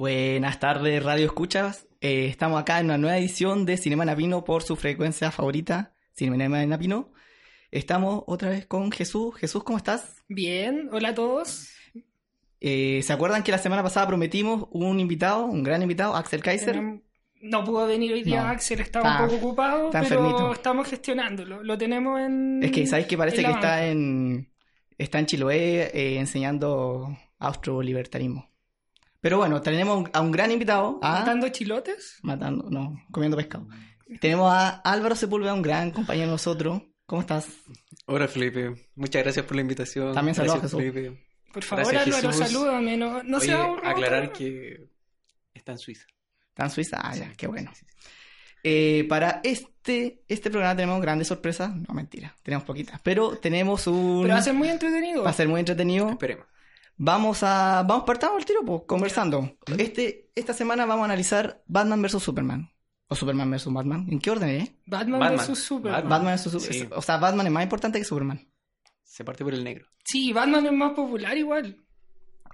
Buenas tardes, Radio Escuchas. Eh, estamos acá en una nueva edición de Cinema Napino por su frecuencia favorita, Cinema Napino. Estamos otra vez con Jesús. Jesús, ¿cómo estás? Bien, hola a todos. Eh, ¿Se acuerdan que la semana pasada prometimos un invitado, un gran invitado, Axel Kaiser? No pudo venir hoy día No. Axel, estaba Está- un poco ocupado, está pero enfermito. estamos gestionándolo. Lo tenemos en. Es que sabéis que parece que está en está en Chiloé eh, enseñando austro-libertarismo. Pero bueno, tenemos a un gran invitado. A... ¿Matando chilotes? Matando, no, comiendo pescado. Tenemos a Álvaro Sepúlveda, un gran compañero de nosotros. ¿Cómo estás? Hola Felipe, muchas gracias por la invitación. También saludos, Jesús. Felipe. Por favor, Gracias, Álvaro, Jesús. salúdame. No, no Oye, sea aburrido. aclarar que está en Suiza. ¿Está en Suiza? Ah, ya, qué bueno. Eh, para este, este programa tenemos grandes sorpresas. No, mentira, tenemos poquitas. Pero tenemos un... Pero va a ser muy entretenido. va a ser muy entretenido. Esperemos. Vamos a... Vamos partamos al tiro, pues, conversando. Este, esta semana vamos a analizar Batman vs. Superman. O Superman vs. Batman. ¿En qué orden es? Batman, Batman. vs Superman. Batman. Batman vs. Superman. Sí. O sea, Batman es más importante que Superman. Se parte por el negro. Sí, Batman es más popular igual.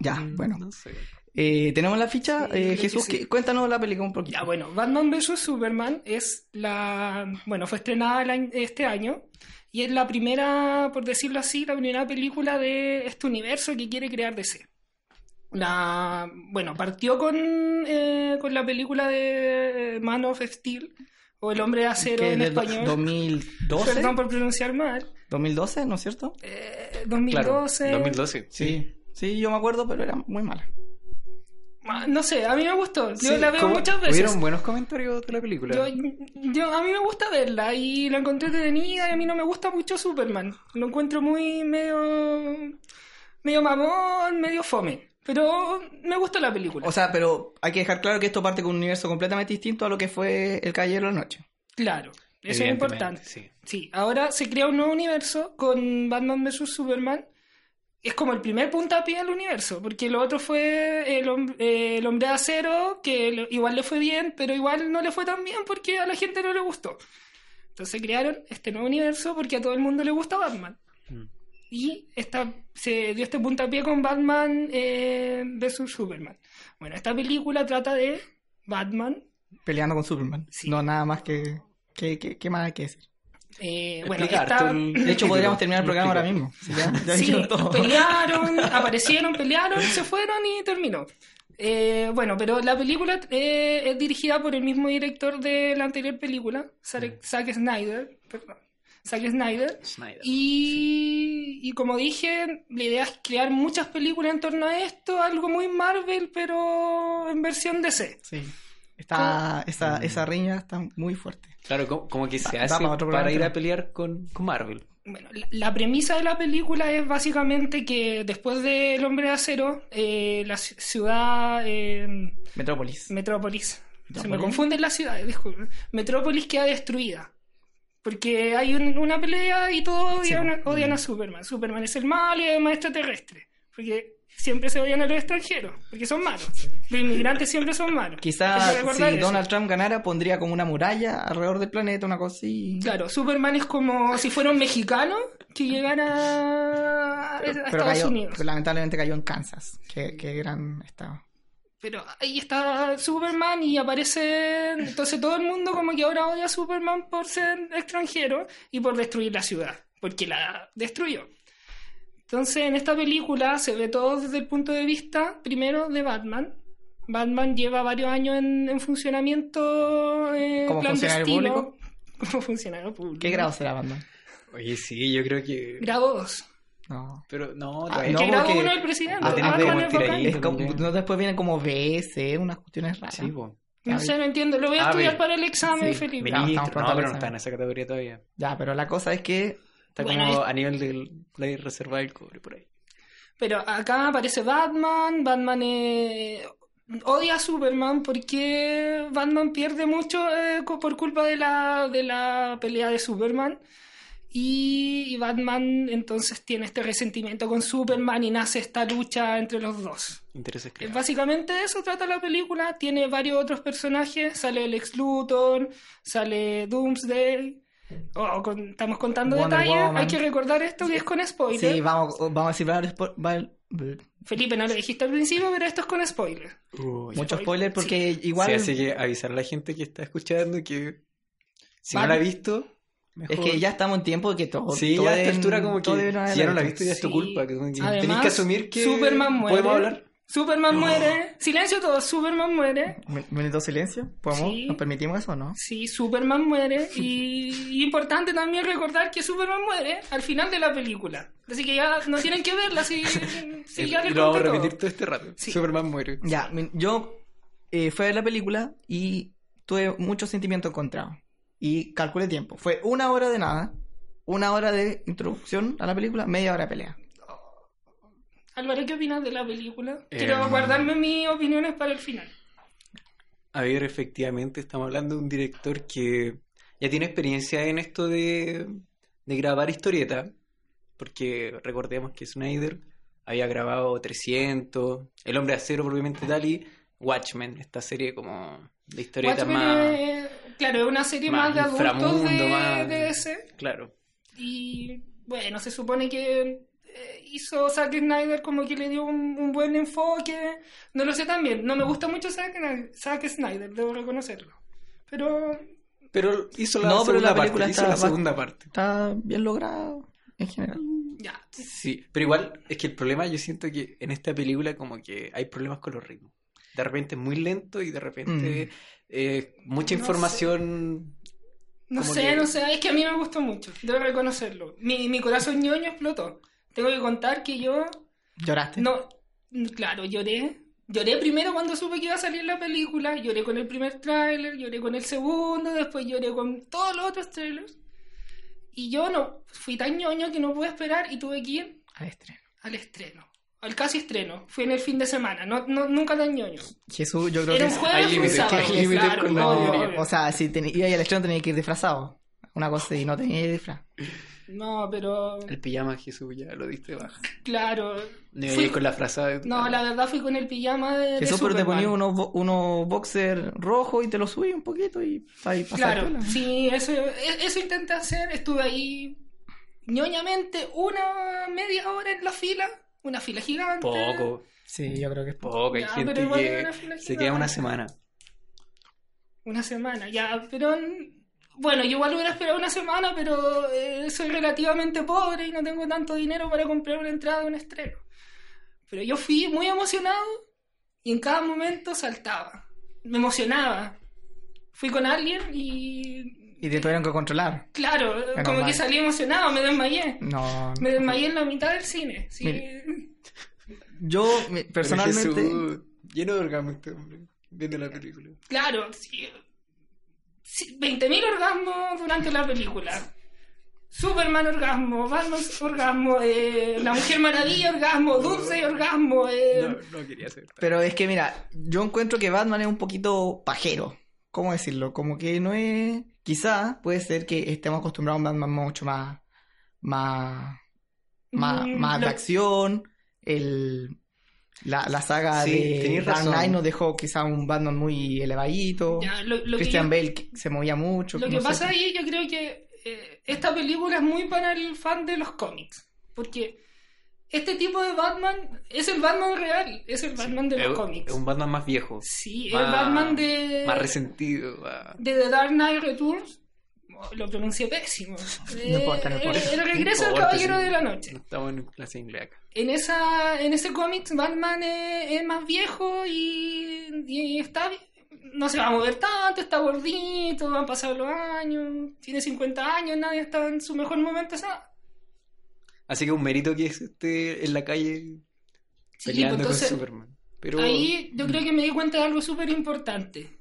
Ya, Mm, bueno. No sé. Eh, tenemos la ficha. Sí, Eh, creo que Jesús, sí. ¿qué- cuéntanos la película un poquito. Ya, bueno, Batman vs Superman es la. Bueno, fue estrenada el año- este año. Y es la primera, por decirlo así, la primera película de este universo que quiere crear DC. La, bueno, partió con, eh, con la película de Man of Steel, o El Hombre de Acero en español. 2012. Perdón por pronunciar mal. 2012, ¿no es cierto? Eh, Claro, 2012. 2012. Sí. Sí, yo me acuerdo, pero era muy mala. Ah, No sé, a mí me gustó. Yo Sí, la veo muchas veces. Hubieron buenos comentarios de la película. Yo, yo- a mí me gusta verla y la encontré entretenida y a mí no me gusta mucho Superman. Lo encuentro muy medio medio mamón, medio fome. Pero me gusta la película. O sea, pero hay que dejar claro que esto parte con un universo completamente distinto a lo que fue El Caballero de la Noche. claro, eso es importante. sí. Sí, ahora se crea un nuevo universo con Batman vs Superman. Es como el primer puntapié del universo, porque lo otro fue el, hom- eh, el hombre de acero, que lo- igual le fue bien, pero igual no le fue tan bien porque a la gente no le gustó. Entonces crearon este nuevo universo porque a todo el mundo le gusta Batman. Mm. Y esta, se dio este puntapié con Batman eh, vs Superman. Bueno, esta película trata de Batman. Peleando con Superman. Sí. No, nada más que... ¿Qué, qué, qué más hay que decir? Eh, bueno, esta- De hecho, podríamos terminar el programa ahora mismo. Sí, ya, ya Sí, dijeron todo. pelearon, aparecieron, pelearon, se fueron y terminó. Eh, bueno, pero la película eh, es dirigida por el mismo director de la anterior película, Zack Zack Snyder. Perdón, Zack Snyder. Snyder. Y, y como dije, la idea es crear muchas películas en torno a esto, algo muy Marvel, pero en versión DC. Sí. Está, esa, esa riña está muy fuerte. Claro, como, como que se Da- hace da para ir a pelear con, con Marvel. Bueno, la, la premisa de la película es básicamente que después de El Hombre de Acero, eh, la ci- ciudad eh, Metrópolis. Metrópolis, se me confunden las ciudades, disculpen. Metrópolis queda destruida. Porque hay un- una pelea y todos odian, a- odian a Superman. Superman es el mal y además extraterrestre. Porque siempre se odian a los extranjeros, porque son malos. Los inmigrantes siempre son malos. Quizás que si eso. Donald Trump ganara, pondría como una muralla alrededor del planeta, una cosa así. Claro, Superman es como si fuera un mexicano que llegara a, Estados cayó- Unidos. pero lamentablemente cayó en Kansas. Qué, qué gran estado. Pero ahí está Superman y aparece. Entonces todo el mundo, como que ahora odia a Superman por ser extranjero y por destruir la ciudad, porque la destruyó. Entonces en esta película se ve todo desde el punto de vista, primero, de Batman. Batman lleva varios años en, en funcionamiento eh, ¿Como funcionario público? Como funcionario público. ¿Qué grado será Batman? Oye, sí, yo creo que... Grado 2. No. Pero no, Ah, todavía- no, ¿Qué grado porque- 1 del presidente? Ah, Batman es ahí. Es como- no, después vienen como BS, unas cuestiones raras. Sí, po. No Ah, sé, no entiendo. Lo voy a A estudiar ver. para el examen, Sí, Felipe. Ministro. pronto no, al pero no está en esa categoría todavía. Ya, pero la cosa es que Está Bueno, como es- a nivel de la reserva del cobre por ahí. Pero acá aparece Batman, Batman eh, odia a Superman porque Batman pierde mucho eh, por culpa de la, de la pelea de Superman. Y, y Batman entonces tiene este resentimiento con Superman y nace esta lucha entre los dos. Intereses Eh, creados. Básicamente de eso trata la película. Tiene varios otros personajes. Sale Lex Luthor, sale Doomsday. Oh, con- estamos contando Wonder detalles. Woman. Hay que recordar esto que es con spoiler. sí, vamos, vamos a val- Felipe, no lo dijiste al principio, pero esto es con spoiler. Uy. mucho spoiler porque igual Sí, así que avisar a la gente que está escuchando que si Vale. no la ha visto, mejor. es que ya estamos en tiempo de que todo. Sí, todo ya esta altura como que si ya no la has visto. ya es tu culpa. Que, que Además, tenés que asumir que Superman muere. podemos hablar. Superman muere. Silencio todos, Superman muere. Un minuto de silencio, ¿podemos? Sí. ¿Nos permitimos eso o no? Sí, Superman muere. Y, importante también recordar que Superman muere al final de la película. Así que ya no tienen que verla si, si ya les lo vamos a todo. repetir todo este rato. Sí. Superman muere. Ya, yo eh, fui a ver la película y tuve muchos sentimientos encontrados. Y calculé tiempo. Fue una hora de nada, una hora de introducción a la película, media hora de pelea. Álvaro, ¿qué opinas de la película? Eh, Quiero guardarme mis opiniones para el final. A ver, efectivamente, estamos hablando de un director que ya tiene experiencia en esto de, de grabar historieta, porque recordemos que Snyder había grabado 300, El Hombre de Acero, propiamente tal, y Watchmen, esta serie como de historietas Watchmen más... es- claro, es una serie más más, de adultos de, más- de DC. Claro. Y bueno, se supone que hizo Zack Snyder como que le dio un, un buen enfoque. No lo sé también. No me gusta mucho Zack, Zack Snyder, debo reconocerlo. Pero Pero hizo la No, pero segunda la película parte, hizo está la segunda parte. Está bien logrado en general. ya. Sí, pero igual es que el problema yo siento que en esta película como que hay problemas con los ritmos. De repente es muy lento y de repente eh, mucha No información... No Como sé, que- no sé. Es que a mí me gustó mucho. Debo reconocerlo. Mi, mi corazón ñoño explotó. Tengo que contar que yo ¿Lloraste? No, claro, lloré. Lloré primero cuando supe que iba a salir la película, lloré con el primer tráiler, lloré con el segundo, después lloré con todos los otros trailers. Y yo no, fui tan ñoño que no pude esperar y tuve que ir Al estreno. al estreno, al casi estreno. Fui en el fin de semana, no, no, nunca tan ñoño. Jesús, yo creo Era que un es- jueves, hay un límites, sábado, hay límites claro, con la obvio, ñoñería. obvio. O sea, si ten- iba al estreno tenía que ir disfrazado. Una cosa y no tenía que ir disfraz. No, pero El pijama Jesús ya lo diste baja. claro. No Fui- con la frase No, la verdad fui con el pijama de, de Jesús, pero te ponía unos, bo- unos boxer rojos y te los subí un poquito y ahí Claro, sí, eso, e- eso intenté hacer. Estuve ahí ñoñamente una media hora en la fila, una fila gigante. Poco, Sí, yo creo que es poco. poco. Hay Ya, gente que era una fila se queda una semana. Una semana, ya, pero bueno, yo igual hubiera esperado una semana, pero eh, soy relativamente pobre y no tengo tanto dinero para comprar una entrada de un estreno. Pero yo fui muy emocionado y en cada momento saltaba, me emocionaba. Fui con alguien y Y te tuvieron que controlar. claro, Menos como mal. que salí emocionado, me desmayé. No. Me desmayé en la mitad del cine. Sí. Mire. Yo, personalmente. Jesús, lleno de orgasmo este hombre, viendo la película. Claro, sí. Sí, 20.000 orgasmos durante la película. Superman orgasmo, Batman orgasmo, eh, La Mujer Maravilla orgasmo, Dulce orgasmo. eh, No, no quería hacer. Pero es que mira, yo encuentro que Batman es un poquito pajero. ¿Cómo decirlo? Como que no es. Quizá puede ser que estemos acostumbrados a un Batman mucho más. más. más, Mm, más de acción. El. La, la saga Sí, de Dark. Knight nos dejó quizá un Batman muy elevadito. ya, lo, lo que Christian yo- Bale que se movía mucho. Lo no que sé. pasa ahí, yo creo que eh, esta película es muy para el fan de los cómics. Porque este tipo de Batman es el Batman real, es el Batman de los cómics. es un Batman más viejo. Sí, más- el Batman de. Más resentido. más- de The Dark Knight Returns. Oh, Lo pronuncié pésimo. No importa, no Eh, importa. El, el regreso del Caballero sí. de la Noche. No estamos en clase de inglés acá. En esa en ese cómic Batman es, es más viejo y, y está no se va a mover tanto, está gordito, han pasado los años, tiene 50 años, nadie está en su mejor momento, ¿sabes? Así que un mérito que esté en la calle Sí, peleando pues entonces, con Superman. Pero Ahí yo creo que me di cuenta de algo súper importante.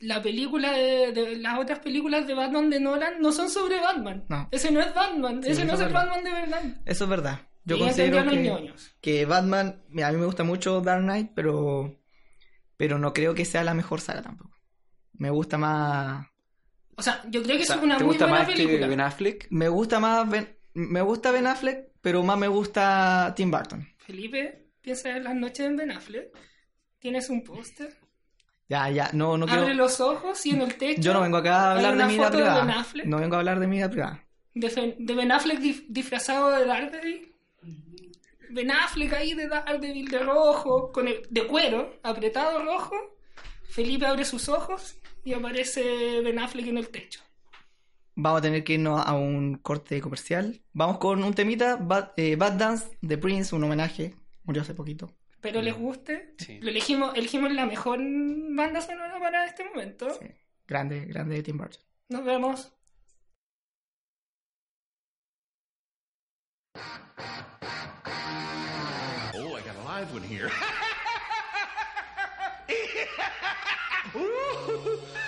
La película de, de- las otras películas de Batman de Nolan no son sobre Batman. No. Ese no es Batman, Sí, ese no es el. Batman de verdad. Eso es verdad. Yo Y considero que, que Batman, mira, a mí me gusta mucho Dark Knight, pero, pero no creo que sea la mejor saga tampoco. Me gusta más, O sea, yo creo que O sea, es una ¿Te muy gusta buena más que película. Ben Affleck? me gusta más Ben, me gusta Ben Affleck, pero más me gusta Tim Burton. Felipe, piensa en las noches en Ben Affleck. Tienes un póster. Ya, ya, no, no Abre quiero. los ojos y en el techo. Yo no vengo acá a hablar de mi vida foto de Ben privada. Affleck. No vengo a hablar de mi vida privada. De, de Ben Affleck dif- disfrazado de Daredevil. Ben Affleck ahí de Daredevil de rojo, con el, de cuero, apretado rojo. Felipe abre sus ojos y aparece Ben Affleck en el techo. Vamos a tener que irnos a un corte comercial. Vamos con un temita, Bad, eh, Bad Dance de Prince, un homenaje. Murió hace poquito. Pero les guste. Sí. Lo elegimos, elegimos la mejor banda sonora para este momento. Sí. Grande, grande de Tim Burton. Nos vemos. Oh, I got a live one here.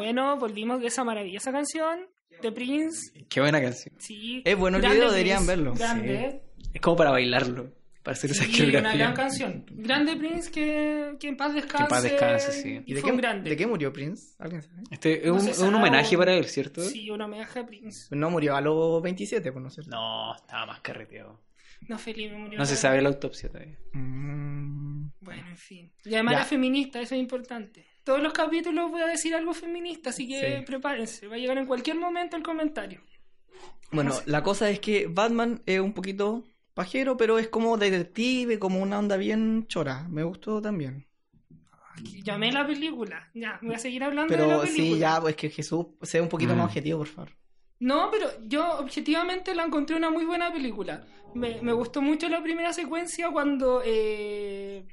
Bueno, volvimos de esa maravillosa canción de Prince. Qué buena canción. Sí. Es bueno el Grande video, deberían verlo. Grande. Es como para bailarlo, para hacer esa Sí, una gran canción. Grande Prince que, que en paz descanse. en paz descanse, sí. Y, ¿Y de fue qué, un grande. de qué murió Prince? ¿Alguien sabe? Este es No un, homenaje para él, ¿cierto? Sí, un homenaje a Prince. No murió a los 27, por no sé. No, estaba más carreteado. No, Felipe murió. No se sabe la autopsia todavía. Mm, Bueno, en fin. Y además Ya. era feminista, eso es importante. Todos los capítulos voy a decir algo feminista, así que Sí. prepárense. Va a llegar en cualquier momento el comentario. Bueno, la cosa es que Batman es un poquito pajero, pero es como detective, como una onda bien chora. Me gustó también. Llamé la película. Ya, voy a seguir hablando de la Pero película. sí, ya, pues que Jesús sea un poquito Mm. más objetivo, por favor. No, pero yo objetivamente la encontré una muy buena película. Me, me gustó mucho la primera secuencia cuando eh,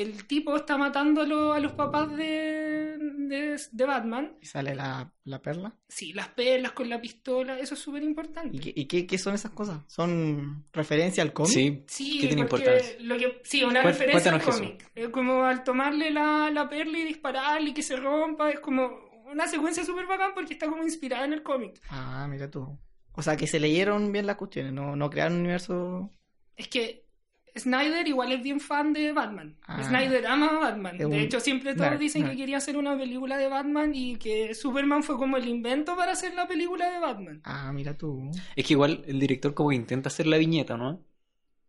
el tipo está matando a, lo- a los papás de, de, de Batman. Y sale la, la perla. Sí, las perlas con la pistola, eso es súper importante. ¿Y, qué, y qué, qué son esas cosas? ¿Son referencia al cómic? Sí, Sí, ¿qué tiene importancia? Lo que, sí, una referencia al cómic. Es como al tomarle la, la perla y dispararle y que se rompa, es como una secuencia súper bacán porque está como inspirada en el cómic. Ah, mira tú. O sea, que se leyeron bien las cuestiones, no, no crearon un universo... Es que Snyder igual es bien fan de Batman. Ah. Snyder ama a Batman. De hecho, siempre todos dicen que quería hacer una película de Batman y que Superman fue como el invento para hacer la película de Batman. Ah, mira tú. Es que igual el director como intenta hacer la viñeta, ¿no?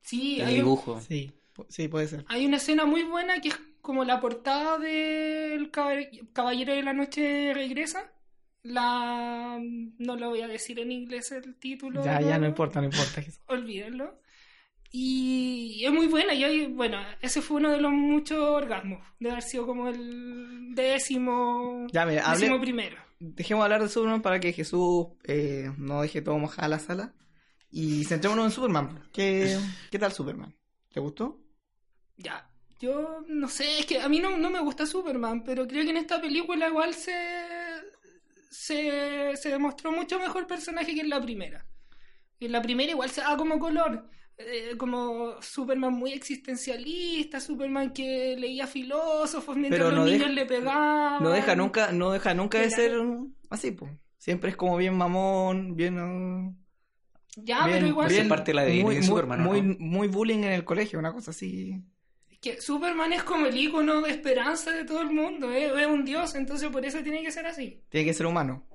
Sí, El hay, un- dibujo. Sí, sí, puede ser. hay una escena muy buena que es como la portada del Cab- Caballero de la Noche Regresa. La... No lo voy a decir en inglés el título. Ya, ya, no importa, no importa. olvídenlo. Y es muy buena. Y hay, bueno, ese fue uno de los muchos orgasmos. De haber sido como el décimo, Ya, mira, hable- décimo primero. Dejemos de hablar de Superman para que Jesús eh, no deje todo mojada la sala. Y centrémonos en Superman. ¿Qué, qué tal Superman? ¿Te gustó? Ya, yo no sé, es que a mí no, no me gusta Superman, pero creo que en esta película igual se, se, se demostró mucho mejor personaje que en la primera. En la primera igual se da como color. Eh, como Superman muy existencialista, Superman que leía filósofos mientras Pero los niños le pegaban. No deja nunca, no deja nunca de ser así, pues. Siempre es como bien mamón, bien... uh, Ya, bien, pero igual bien- parte la de- muy, de muy- Superman, ¿no? muy, muy bullying en el colegio, una cosa así. que Superman es como el icono de esperanza de todo el mundo, ¿eh? es un dios, entonces por eso tiene que ser así. Tiene que ser humano.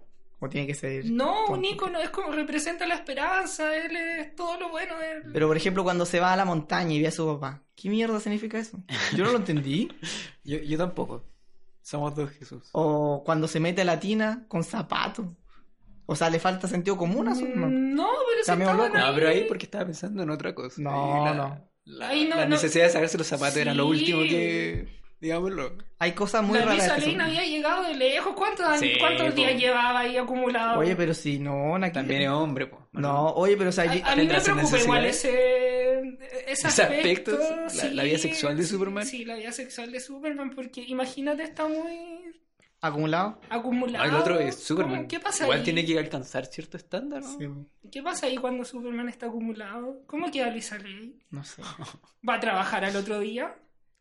O tiene que ser... No, un icono es como representa la esperanza, él es todo lo bueno de él. Pero por ejemplo, cuando se va a la montaña y ve a su papá, ¿qué mierda significa eso? Yo no lo entendí. Yo, yo tampoco. Somos dos Jesús. O cuando se mete a la tina con zapatos. O sea, le falta sentido común a Superman. Mm, No, pero loco. No, pero ahí porque estaba pensando en otra cosa. No, la, no. La, Ay, no, la no. necesidad de sacarse los zapatos era lo último que. Digámoslo. Hay cosas muy la raras. Lisa Lane había llegado de lejos. ¿Cuántos, Sí, cuántos po. días llevaba ahí acumulado? Oye, pero si no, También es hombre, pues. No, oye, pero o sea, a, a mí me preocupa igual ese, ese Ese aspecto. aspecto, la- la vida sexual de Superman. Sí, la vida sexual de Superman, porque imagínate, está muy acumulado. acumulado. Ah, el otro es Superman. ¿Qué pasa Igual ahí? tiene que alcanzar cierto estándar, ¿no? Sí, ¿Qué pasa ahí cuando Superman está acumulado? ¿Cómo queda Lisa Lane? no sé. ¿Va a trabajar al otro día?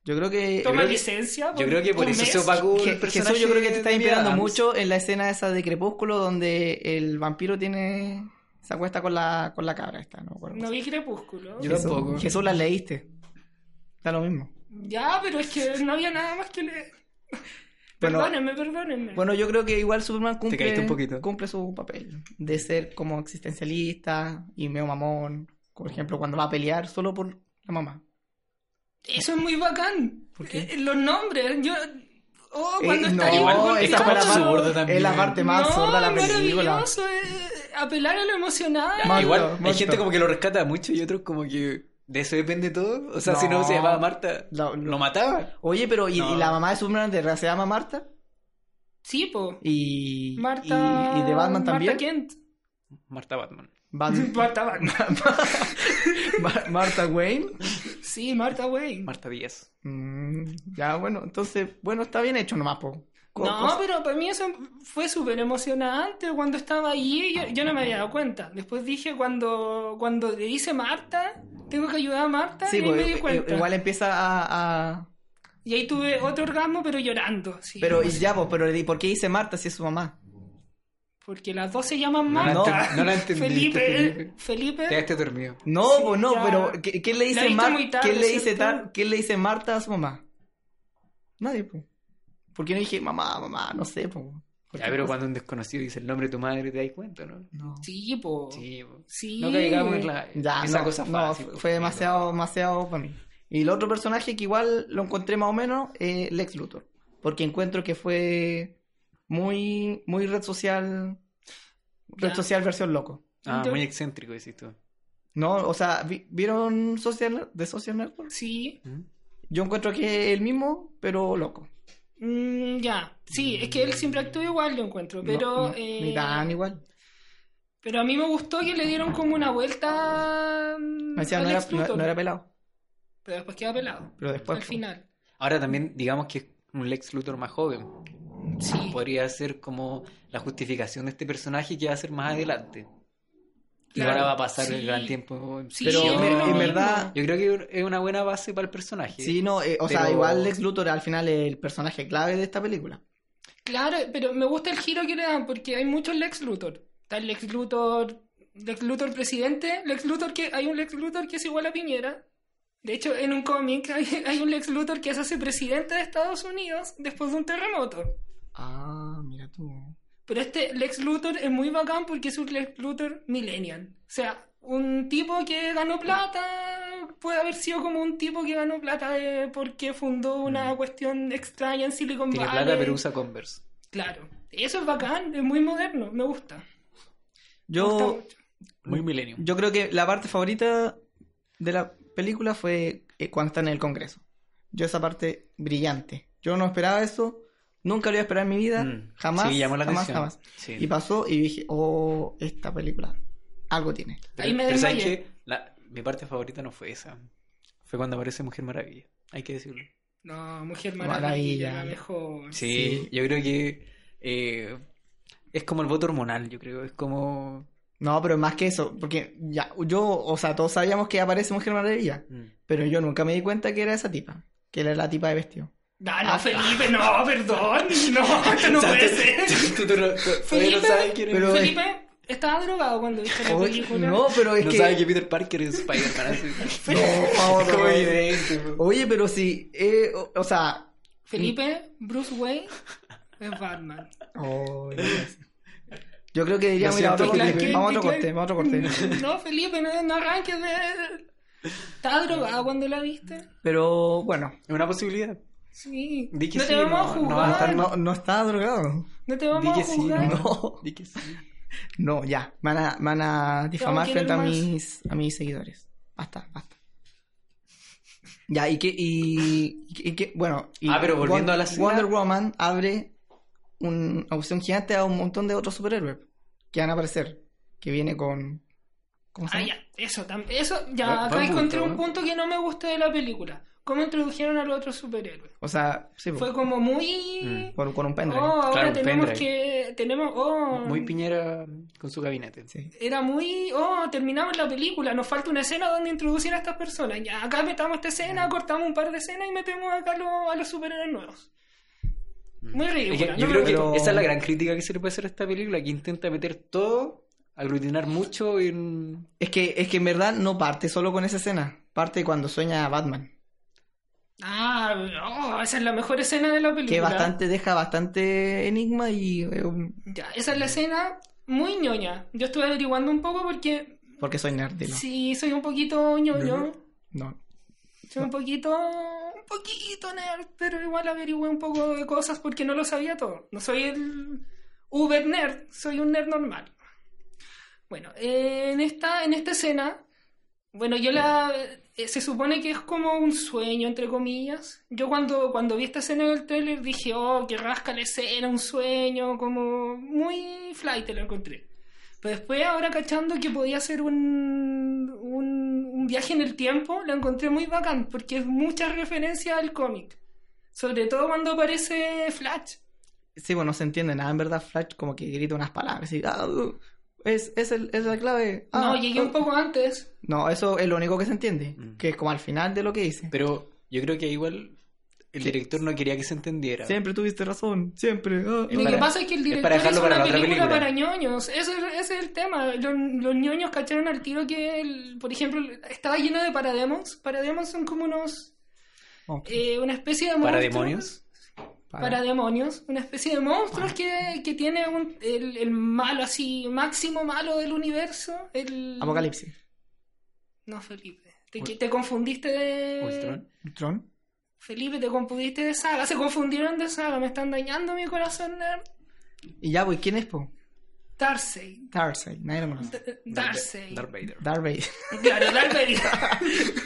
Yo creo que. ¿Toma creo que- licencia? Yo creo que por eso mes? se opacó el personaje. Jesús, yo creo que te está inspirando mucho en la escena esa de Crepúsculo donde el vampiro tiene. se acuesta con la, con la cabra esta, ¿no? No vi Crepúsculo. Yo Jesús, tampoco. Jesús la leíste. Da lo mismo. Ya, pero es que no había nada más que leer. Bueno, Perdónenme, perdónenme. Bueno, yo creo que igual Superman cumple, caíste un poquito. cumple su papel de ser como existencialista y medio mamón. Por ejemplo, cuando va a pelear solo por la mamá. Eso es muy bacán. ¿Por qué? Eh, los nombres, yo... Oh, cuando Eh, está no, igual, golpeando. esa fue la absurdo parte, también. es la parte más no, absurda de la película. maravilloso, eh, apelar a lo emocional. Igual hay gente como que lo rescata mucho y otros como que de eso depende todo. O sea, si no se llamaba Marta, Lo- lo mataba. Oye, pero ¿y, No. y la mamá de Superman de verdad se llama Marta? Sí, po. Y, Marta... y, y de Batman también. Marta Kent. Marta Batman. Bat- Marta Batman. Ma- Marta Wayne. Sí, Marta Wayne. Marta Díaz. Mm, ya, bueno, entonces, bueno, está bien hecho nomás, po. Co- No, cosa- pero para mí eso fue súper emocionante cuando estaba allí. Yo, yo no me había dado cuenta. Después dije cuando, cuando le dice Marta, tengo que ayudar a Marta, Sí, y ahí pues, me di cuenta. igual empieza a, a- Y ahí tuve otro orgasmo, pero llorando. Sí. Pero y ya, pues, pero ¿y por qué dice Marta si es su mamá? Porque las dos se llaman No la Marta. enten- no la entendiste, Felipe, Felipe. Felipe. Quedaste dormido. No, Sí, pues no, ya. pero ¿qué, qué le dice Marta? ¿Quién le dice quién le dice Marta a su mamá? Nadie, pues. ¿Por qué no dije mamá, mamá? No sé, pues. Ya, pero cuando un desconocido dice el nombre de tu madre te das cuenta, ¿no? No. Sí, po. Sí, po. Sí. No caigamos en la, Ya, esa no, cosa no, fácil. fue- fue demasiado, demasiado para mí. Y el otro personaje que igual lo encontré más o menos, eh, Lex Luthor. Porque encuentro que fue muy, muy red social, red Ya. social versión loco. Ah, Yo- muy excéntrico, decís tú. No, o sea, vi- ¿vieron Social, de Social Network? Sí. ¿Mm? Yo encuentro que es el mismo, pero loco. Mm, ya. Sí, es que él siempre actúa igual, yo encuentro. Pero. No, no, eh, Ni tan igual. Pero a mí me gustó que le dieron como una vuelta. mm, Me decía, no era, no, era pelado. Pero después queda pelado. Pero después. al final. Ahora también, digamos que es un Lex Luthor más joven. Sí. Podría ser como la justificación de este personaje que va a ser más adelante. Y Claro, ahora va a pasar sí. el gran tiempo Sí, Pero en, no, en no. verdad, Yo creo que es una buena base para el personaje. sí, no, eh, o sea, igual Lex Luthor al final es el personaje clave de esta película. Claro, pero me gusta el giro que le dan porque hay muchos Lex Luthor. Está el Lex Luthor, Lex Luthor presidente, Lex Luthor que hay un Lex Luthor que es igual a Piñera. De hecho, en un cómic hay, hay un Lex Luthor que se hace presidente de Estados Unidos después de un terremoto. Ah, mira tú. Pero este Lex Luthor es muy bacán porque es un Lex Luthor millennial. O sea, un tipo que ganó plata puede haber sido como un tipo que ganó plata de- porque fundó una cuestión extraña en Silicon Mm. Tiene Valley. plata, pero usa Converse. Claro. Eso es bacán, es muy moderno, me gusta. Me gusta Yo, mucho. Muy milenio. yo creo que la parte favorita de la película fue eh, cuando están en el Congreso. Yo esa parte brillante. Yo no esperaba eso, nunca lo iba a esperar en mi vida, Mm. jamás, Sí, llamó la jamás, atención. jamás. Sí. Y pasó y dije, oh, esta película, algo tiene. Pero, Ahí me pero ¿sabes? La- mi parte favorita no fue esa. Fue cuando aparece Mujer Maravilla. Hay que decirlo. No, Mujer Maravilla. Maravilla, la mejor. Sí, Sí. yo creo que eh, es como el voto hormonal, yo creo. Es como... No, pero más que eso, porque ya, yo, o sea, todos sabíamos que aparece Mujer Maravilla, mm. pero yo nunca me di cuenta que era esa tipa, que era la tipa de vestido. No, no, Felipe, no, perdón. No, esto no puede ser. tú- tú no- tú- todavía no Felipe, sabes quién es. pero- Felipe estaba drogado cuando viste la Oye, película. no, pero es no que... sabes que Peter Parker es Spider-Man. así. No, Es como no. evidente. po. Oye, pero sí, eh, o, o sea... Felipe, Bruce Wayne es Batman. Oh. Yo creo que deberíamos Lo ir a otro siento, corte. Vamos a otro ¿Qué- corte, vamos a otro corte. No, Felipe, no, no arranques de... ¿Estaba drogado cuando la viste? Pero bueno, Es una posibilidad. Sí. Di que no sí, te vamos no- a no jugar. va a estar- no, no estaba drogado. No te Di vamos que a sí, jugar. No. Di que sí. No, ya. Van a, van a difamar frente a mis, a mis seguidores. Basta, basta. Ya, y que, y, y que, bueno. y Ah, pero volviendo Won- a la escena- Wonder Woman abre un- una opción gigante a un montón de otros superhéroes que van a aparecer. Que viene con. ¿Cómo se Ah, llama? ya, eso, eso, ya, acá encontré punto, un ¿no? punto que no me gustó de la película. Cómo introdujeron a los otros superhéroes. O sea, sí, Fue como muy... Mm. con, con un pendrive. Oh, ahora Claro, un tenemos pendrive. que... Tenemos... Oh, Muy piñera con su gabinete. Sí. Era muy... Oh, terminamos la película. Nos falta una escena donde introducir a estas personas. Ya, acá metamos esta escena, cortamos un par de escenas y metemos acá lo- a los superhéroes nuevos. Muy Es que ridícula. yo creo me que Pero- esa es la gran crítica que se le puede hacer a esta película, que intenta meter todo, aglutinar mucho en... Es que, es que en verdad no parte solo con esa escena. Parte cuando sueña a Batman. Ah, oh, esa es la mejor escena de la película. Que bastante, deja bastante enigma y. eh, Ya, esa es la escena muy ñoña. Yo estuve averiguando un poco porque porque soy nerd, dilo. sí, soy un poquito ñoño. No. Soy un poquito, un poquito nerd, pero igual averigüé un poco de cosas porque no lo sabía todo. No soy el uber nerd, soy un nerd normal. Bueno, eh, en esta, en esta escena, bueno, yo la, se supone que es como un sueño, entre comillas. Yo cuando, cuando vi esta escena en el trailer dije, oh, que rasca la escena, un sueño, como muy flight lo encontré. Pero después, ahora cachando que podía ser un, un, un viaje en el tiempo, lo encontré muy bacán, porque es mucha referencia al cómic. Sobre todo cuando aparece Flash. Sí, bueno, no se entiende nada. En verdad, Flash como que grita unas palabras. Y, ah, uh, es, es, el- es la clave. Ah, no, llegué un poco antes. No, eso es lo único que se entiende. Mm. Que es como al final de lo que dice. Pero yo creo que igual el director no quería que se entendiera. Siempre tuviste razón. Siempre. ah, Es Lo que pasa es que el es director para hizo para una película, película. para ñoños. Eso, es- ese es el tema. Los, los ñoños cacharon al tiro que, el- por ejemplo, estaba lleno de parademos. Parademos son como unos... Eh, una especie de ¿Para monstruos. demonios? Para- Para demonios, una especie de monstruos que, que tiene un- el, el malo así, máximo malo del universo. El... Apocalipsis. No, Felipe. Te, te confundiste de. Ultron. Ultron. Felipe, te confundiste de saga. Se confundieron de saga. Me están dañando mi corazón, nerd. Y ya, pues, ¿quién es, po? Darcy. Darkseid. Nadie lo conoce. D- Darcy. Darth Vader. Darth Vader. Claro, Darth Vader.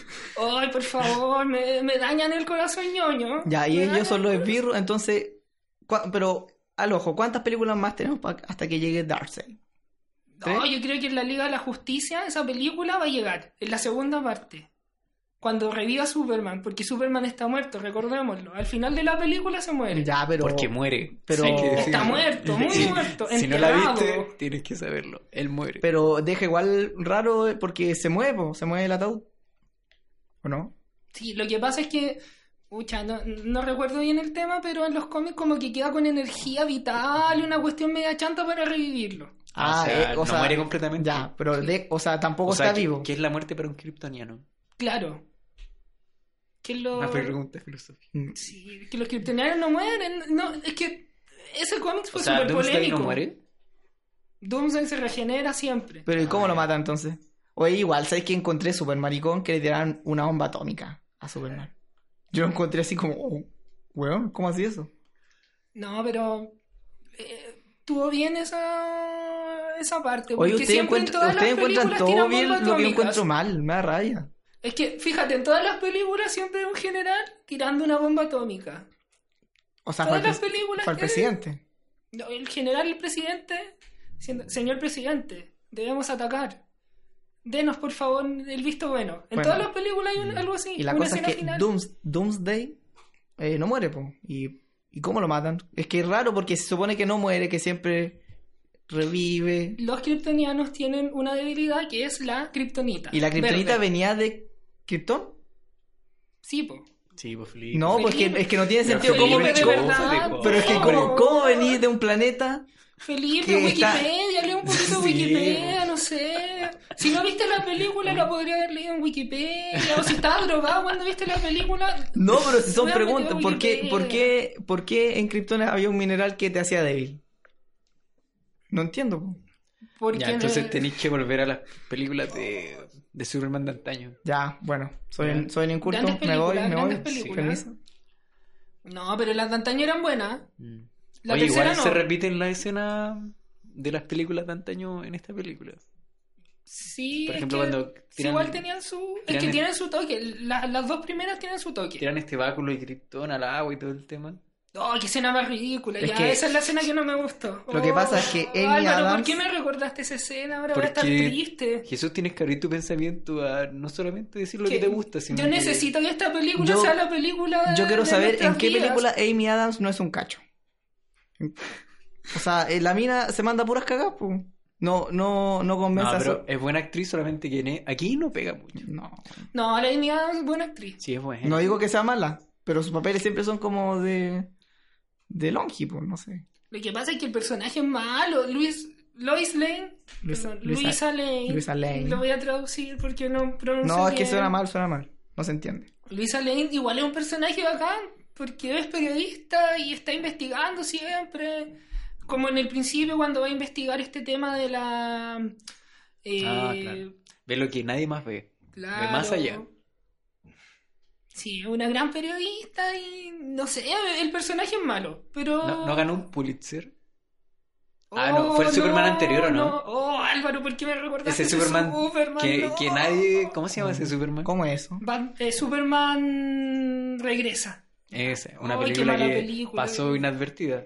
Ay, por favor, me, me dañan el corazón ñoño. ya, y Me ellos son los esbirros. Entonces, pero al ojo, ¿cuántas películas más tenemos hasta que llegue Darkseid? No, yo creo que en la Liga de la Justicia esa película va a llegar en la segunda parte. Cuando reviva Superman, porque Superman está muerto, recordémoslo. Al final de la película se muere. Ya, pero. Porque muere. Pero- que. Está muerto, muy Sí. muerto, Si no la viste, tienes que saberlo. Él muere. Pero deja igual raro eh, porque se mueve, se mueve el ataúd. ¿O no? Sí, lo que pasa es que, pucha, no, no recuerdo bien el tema, pero en los cómics como que queda con energía vital y una cuestión media chanta para revivirlo. Ah, o sea, eh, no muere completamente. Ya, pero de, o sea, tampoco O sea, está ¿qué- vivo. ¿Qué es la muerte para un kryptoniano? Claro. Que, lo- Una pregunta filosófica. Sí, que los kryptonianos no mueren. No, es que ese cómic fue O sea, súper Doomsday polémico. no muere. Doomsday se regenera siempre. Pero ¿y cómo Ah, lo ya. mata entonces? Oye, igual, ¿sabes que encontré super maricón que le tiraron una bomba atómica a Superman? Yo lo encontré así como, oh, weón, ¿cómo así eso? No, pero eh, tuvo bien esa, esa parte. Oye, ustedes encuentran, películas todo bien lo que yo encuentro mal, me da rabia. Es que, fíjate, en todas las películas siempre hay un general tirando una bomba atómica. O sea, Todas el, las películas para el presidente. No, El general, el presidente, siendo- señor presidente, debemos atacar. Denos, por favor, el visto bueno. En Bueno. todas las películas hay un- algo así. Y la una cosa es que final. Dooms- Doomsday eh, no muere, po. ¿Y, ¿Y cómo lo matan? Es que es raro porque se supone que no muere, que siempre revive. Los kryptonianos tienen una debilidad que es la kriptonita. ¿Y la kriptonita venía de Krypton? Sí, po. Sí, pues Felipe. No, pues que, es que no tiene Pero sentido. ¿Cómo, de cómo- verdad. pero es que. ¿cómo, cómo venís de un planeta? Felipe, Que está- Wikipedia, lee un poquito Sí. Wikipedia, no sé. Si no viste la película, la podría haber leído en Wikipedia. O si estabas drogado cuando viste la película. No, pero si son preguntas, ¿por qué, Wikipedia. por, qué, ¿por qué en Krypton había un mineral que te hacía débil? No entiendo. po. Porque Ya, entonces tenéis que volver a las películas de, de Superman de antaño. Ya, bueno, soy, Ya. soy Grandes me voy, me voy. películas. No, pero las de antaño eran buenas. La Oye, tercera igual no. se repite en la escena de las películas de antaño en esta película. Sí, Por es ejemplo, que cuando tiran- igual tenían su... Es que tienen su toque. La- las dos primeras tienen su toque. Tiran este báculo y Krypton al agua y todo el tema. Oh, qué escena más ridícula. Es ya, que- esa es la escena que no me gustó. Lo que pasa es que Amy Álvaro, ¿por Adams- qué me recordaste esa escena? Ahora voy a estar triste. Jesús tienes que abrir tu pensamiento a no solamente decir lo que, Que te gusta, sino Yo que- necesito que esta película Yo- sea la película de Yo quiero de saber en qué vidas. película Amy Adams no es un cacho. O sea, eh, la mina se manda puras cagas, pues. No, no, no convence No, a pero su- es buena actriz, solamente que en- e, aquí no pega mucho. No. No, la Amy Adams es buena actriz. Sí, es buena. No digo que sea mala, pero sus papeles siempre son como de. De longi, pues, no sé. Lo que pasa es que el personaje es malo. Luis, Lois Lane. Luisa- perdón, Luisa- Luisa Lane. Luisa Lane. Lo voy a traducir porque no pronuncio No, es que suena mal, suena mal. No se entiende. Luisa Lane igual es un personaje bacán, porque es periodista y está investigando siempre. Como en el principio cuando va a investigar este tema de la... eh, Ah, claro. Ve lo que nadie más ve. claro. Ve más allá. Sí, una gran periodista y no sé, el personaje es malo, pero... ¿No, no ganó un Pulitzer? Ah, no, fue el Oh, Superman anterior, ¿o no? Oh, Álvaro, ¿por qué me recordaste Ese Superman, que, no. que nadie... ¿Cómo se llama ese Superman? ¿Cómo es eso? Bat- eh, Superman regresa. Esa, una película que película. pasó inadvertida.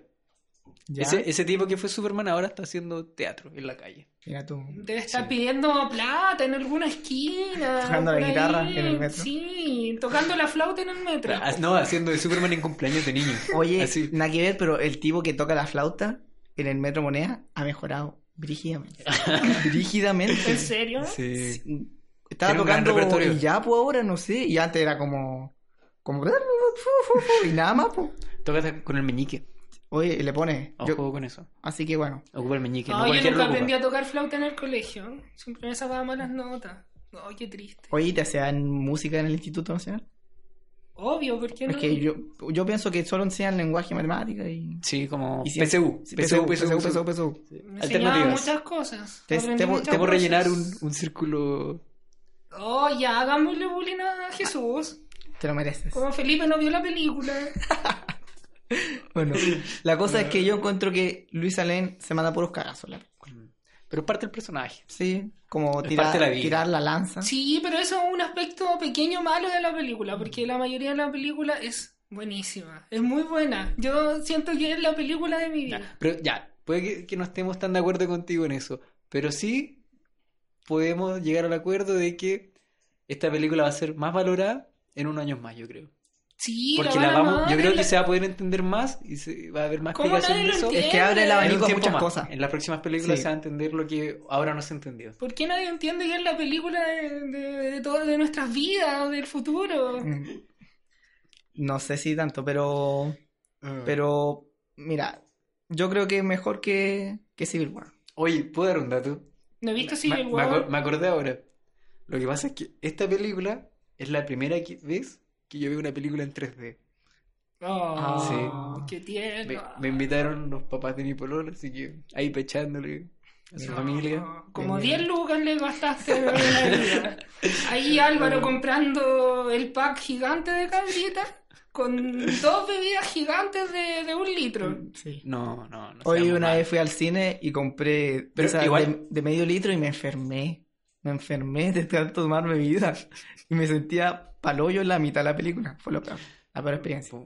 Ese, ese tipo que fue Superman ahora está haciendo teatro en la calle. Mira tú. Debe estar pidiendo plata en alguna esquina. Tocando la guitarra ahí. en el metro. Sí, tocando la flauta en el metro. Ah, No, haciendo de Superman en cumpleaños de niños. Oye, Así. nada que ver, pero el tipo que toca la flauta en el Metro Moneda ha mejorado brígidamente. brígidamente. ¿En serio? Sí. Estaba tocando repertorio. y ya, pues ahora no sé. Y antes era como. como. y nada más, pues. Toca con el meñique. Oye, le pone. Ojo yo- con eso. así que bueno. Ocupa el meñique. no No, yo nunca aprendí a tocar flauta en el colegio. Siempre me sacaba malas notas. Ay, qué triste. Oye, ¿te hacían música en el Instituto Nacional? Obvio, ¿por qué no? Es que yo, yo pienso que solo enseñan lenguaje y matemática y. Sí, como y. PSU. PSU, PSU, PSU, PSU, PSU. Me enseñaban alternativas. muchas cosas. Te- te- rellenar un, un círculo. Oh, ya, hagámosle bullying a Jesús. Te lo mereces. Como Felipe no vio la película. Bueno, la cosa es que yo encuentro que Luisa Lane se manda puros cagazos. la película. Pero es parte del personaje. Sí, como tirar, la vida. tirar la lanza. Sí, pero eso es un aspecto pequeño malo de la película, porque la mayoría de la película es buenísima, es muy buena. Yo siento que es la película de mi vida. Ya, Pero ya, puede que, que no estemos tan de acuerdo contigo en eso. Pero sí podemos llegar al acuerdo de que esta película va a ser más valorada en unos años más, yo creo. Sí, Porque la vamos, yo creo que la- se va a poder entender más y se, va a haber más ¿Cómo explicación de eso. entiende? Es que abre el abanico a tiempo muchas más. cosas. En las próximas películas Sí. se va a entender lo que ahora no se ha entendido. ¿Por qué nadie entiende que es la película de, de, de todas de nuestras vidas, del futuro? Mm. No sé si tanto, pero. Pero. Mira, yo creo que es mejor que, que Civil War. Oye, ¿puedo dar un dato? ¿No he visto Me, Civil War? me acordé ahora. Lo que pasa es que esta película es la primera que- vez que yo veo una película en 3D. Oh, Sí. qué tierno. Me, me invitaron los papás de mi pololo, así que ahí pechándole a su No, familia. Como 10 lucas le gastaste en la vida. Ahí Álvaro comprando el pack gigante de cabrita con dos bebidas gigantes de, de un litro. Sí. No, no, no. Hoy una malos. vez fui al cine y compré Pero igual- de, de medio litro y me enfermé. Me enfermé de tanto tomar bebidas. Y me sentía palollo en la mitad de la película. Fue lo peor. La peor experiencia.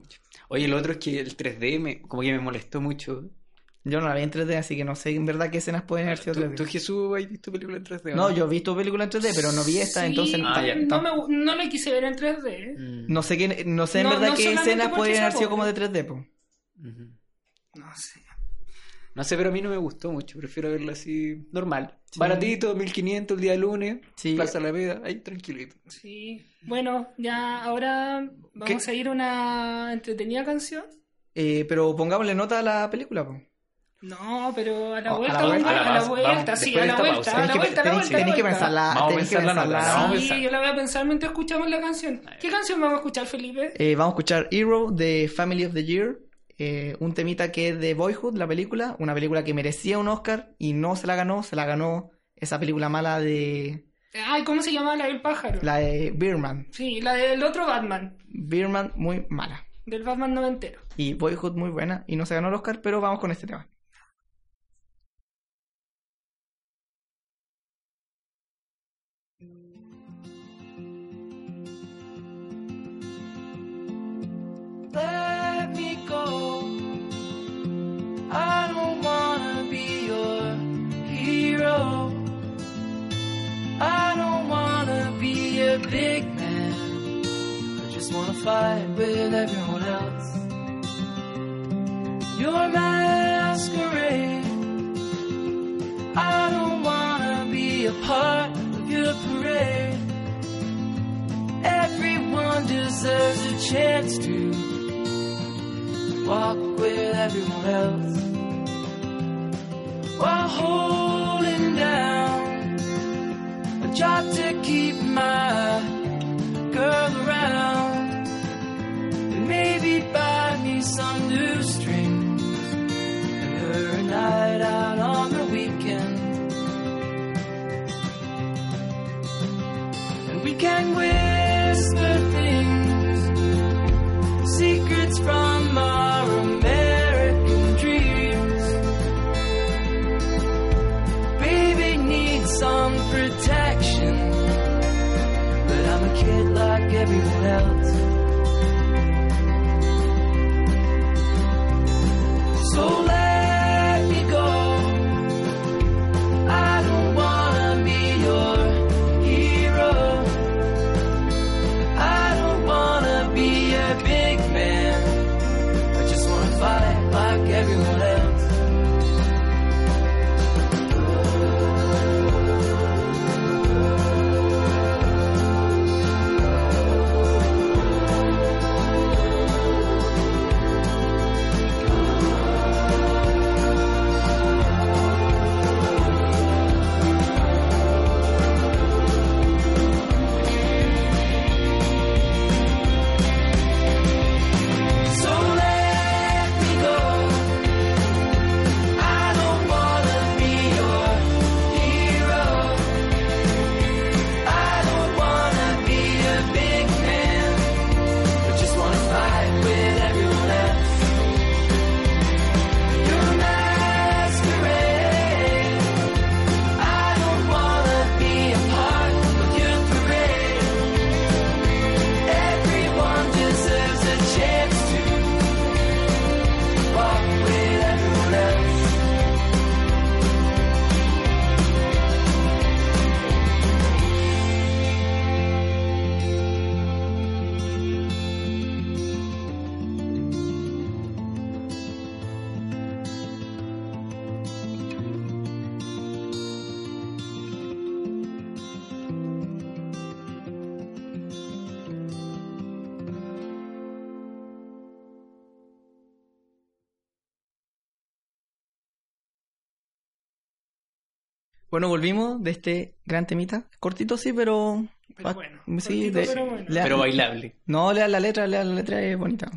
Oye, lo otro es que el 3D me, como que me molestó mucho. Yo no la vi en 3D, así que no sé en verdad qué escenas pueden haber sido ¿Tú, 3D. tú, Jesús, has visto película en 3D? o No, yo he visto películas en 3D, pero no vi esta, Sí, entonces Ah, tam- ya. no, me, no la quise ver en 3D. Mm. no sé qué, no sé en No- verdad no qué escenas pueden haber sido como de 3D, po. Ujú. No sé. No sé, pero a mí no me gustó mucho. Prefiero verla así, normal. Sí. Baratito, 1500 el día lunes. Sí. Plaza Alameda, ahí tranquilito. Sí. Bueno, ya ahora vamos a ir a una entretenida canción. Eh, pero pongámosle nota a la película, po. No, pero a la Oh, a vuelta, la vuelta. a la, la vuelta, sí, a de la vuelta, a la vuelta, a la tenéis- vuelta. la que vuelta. pensarla, Vamos a tenéis que pensarla, Sí, pensar. yo la voy a pensar mientras escuchamos la canción. ¿Qué canción vamos a escuchar, Felipe? Eh, vamos a escuchar Hero de Family of the Year, eh, un temita que es de Boyhood, la película, una película que merecía un Oscar y no se la ganó, se la ganó esa película mala de... Ay, ¿cómo se llamaba la del pájaro? La de Birman. Sí, la del otro Batman. Birman, muy mala. Del Batman noventero. Y Boyhood, muy buena, y no se ganó el Oscar, pero vamos con este tema. Go. I don't wanna be your hero. I don't wanna be a big man. I just wanna fight with everyone else. Your masquerade. I don't wanna be a part of your parade. Everyone deserves a chance to everyone else. While holding Bueno, volvimos de este gran temita. Cortito sí, pero... Pero bueno, sí, cortito, de- pero bueno. lea- Pero bailable. No, lea la letra, lea la letra, es bonita.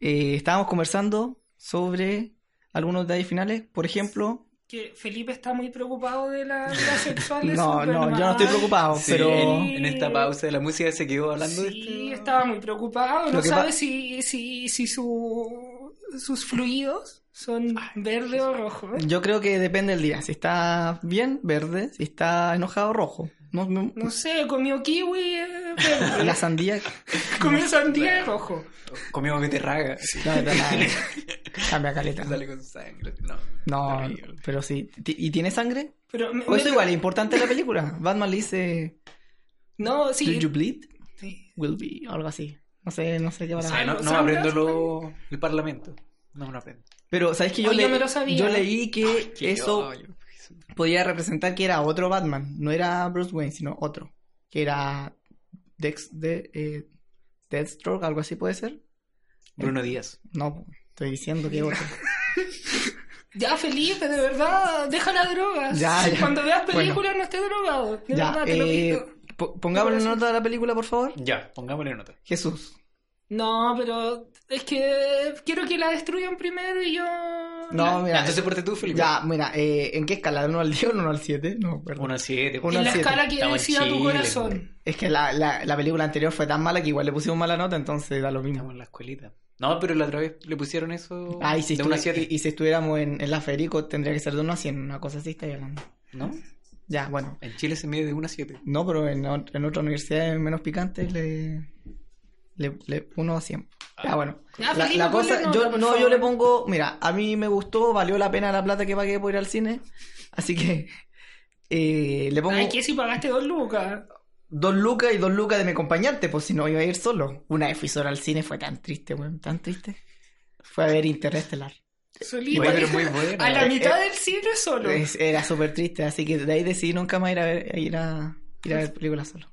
Eh, estábamos conversando sobre algunos detalles finales. Por ejemplo... Que Felipe está muy preocupado de la vida sexual de No, no, yo no estoy preocupado, Sí, pero... en, en esta pausa de la música se quedó hablando de Sí, esto. estaba muy preocupado. Lo No sabe pa- si, si, si su, sus fluidos son verde o rojo. Yo creo que depende del día. Si está bien, verde. Si está enojado, rojo. No, no- No sé, comió kiwi eh, verde. la sandía... comió sandía de rojo. Comió que te raga. No, no, no. Cambia caleta. Sale con sangre. No, No, pero sí. ¿Y tiene sangre? Pero me- O eso me- igual, es importante la película. Batman le dice... No, sí. Will you bleed? sí. Will be, algo así. No sé, no sé qué O palabra. sea, no, no me ¿Sangras? aprendo lo, el parlamento. No me lo aprendo. Pero, ¿sabes que yo, le- yo me lo sabía. yo leí que eso yo- yo- podía representar que era otro Batman. No era Bruce Wayne, sino otro. Que era Dex de eh, Deathstroke, algo así puede ser. Bruno Díaz. No, estoy diciendo que otro. Ya, Felipe, de verdad, deja la droga. Ya, ya. Cuando veas Bueno. películas no estés drogado. De ya, verdad, te lo eh, pido. Po- pongámosle Gracias. nota de la película, por favor. Ya, pongámosle nota. Jesús. No, pero es que quiero que la destruyan primero y yo... No, mira. entonces parte tú, Felipe. Ya, mira, eh, ¿en qué escala? ¿De 1 al 10 o 1 al 7? No, perdón. 1 a 7. Uno en al la siete. escala que Estamos decida tu corazón. Es que la, la, la película anterior fue tan mala que igual le pusimos mala nota, entonces da lo Estamos mismo. en la escuelita. No, pero la otra vez le pusieron eso Ah, y si, de 1 a estu- 7. y, y si estuviéramos en, en la Federico tendría que ser de 1 a 100, una cosa así está hablando. ¿No? Ya, bueno. En Chile se mide de 1 a 7. No, pero en, en otras universidades menos picantes le... Le, le- uno a 100. Ya, bueno. Ya, La, Felipe, la cosa, yo, no, yo le pongo, mira, a mí me gustó, valió la pena la plata que pagué por ir al cine, así que eh, le pongo Ay, que si pagaste dos lucas. dos lucas y dos lucas de mi acompañante, pues si no iba a ir solo. Una vez fui solo al cine, fue tan triste, weón, tan triste. Fue a ver Interestelar. Solito. Oye, pero muy buena. A la Eh, mitad eh, del cine solo. Es- era súper triste, así que de ahí decidí nunca más ir a ver, ir a, ir a ver películas solo.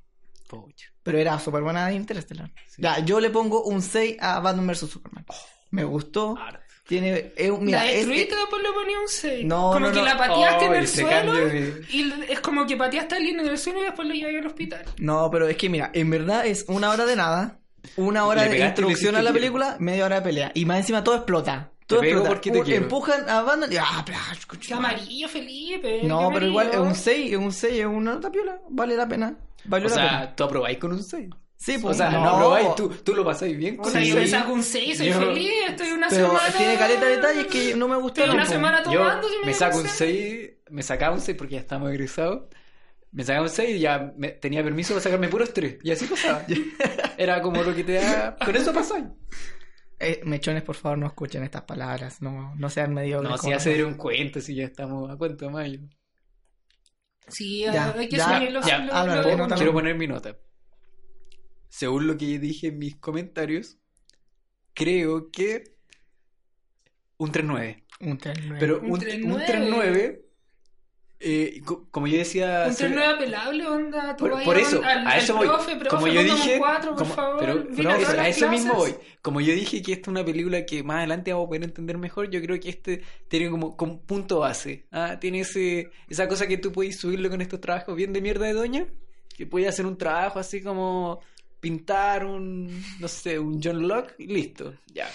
Pero era súper buena Interestelar. Ya, yo le pongo un 6 a Batman vs Superman. Me gustó. Tiene, mira, la es- destruiste es- después le ponía un 6. No, como no, que no. la pateaste en Oh, el suelo. cambio de- Y es como que pateaste a alguien en el suelo y después lo llevaste al hospital. No, pero es que mira, en verdad es una hora de nada, una hora de introducción a la película, media hora de pelea. Y más encima todo explota. Todo pego explota. porque te Un- quiero. Empujan a Batman y... Ah, bla, Qué escucha. amarillo, Felipe. No, qué pero igual es amarillo. un 6, es un 6, es una nota piola. Vale la pena. Valió O la sea, pena. tú aprobáis con un 6. Sí, O pues sea, no, no, aprobáis, tú, tú lo pasáis bien O con sea, Sí. yo le saco un 6, soy Yo- feliz. Estoy una Pero semana. tiene caleta de detalles que no me Estoy gustaron. una po. semana Yo tomando. si me da saco un cosa. 6, me sacaba un 6 porque ya estamos egresados. Me sacaba un 6 y ya me- tenía permiso para sacarme puros 3. Y así pasaba. Era como lo que te da. Con eso pasáis. Eh, mechones, por favor, no escuchen estas palabras. No, no sean mediocres. No, si ya se dieron cuenta, si ya estamos a cuánto de mayo. Sí, Ya, hay que ya, subir los. Quiero poner mi nota. Según lo que dije en mis comentarios, creo que un 3-9. Un 3-9. Pero Un un, 3-9. Un 3-9, eh, co- como yo decía... Un 3 apelable, onda. Tú Por, por a- eso, al- a eso voy. profe, profe, como yo dije, cuatro, por como- favor. pero, pero a eso- a mismo voy. Como yo dije que esta es una película que más adelante vamos a poder entender mejor, yo creo que este tiene como, como punto base. ¿ah? Tiene ese, esa cosa que tú puedes subirlo con estos trabajos bien de mierda de doña, que puedes hacer un trabajo así como pintar un, no sé, un John Locke y listo, ya.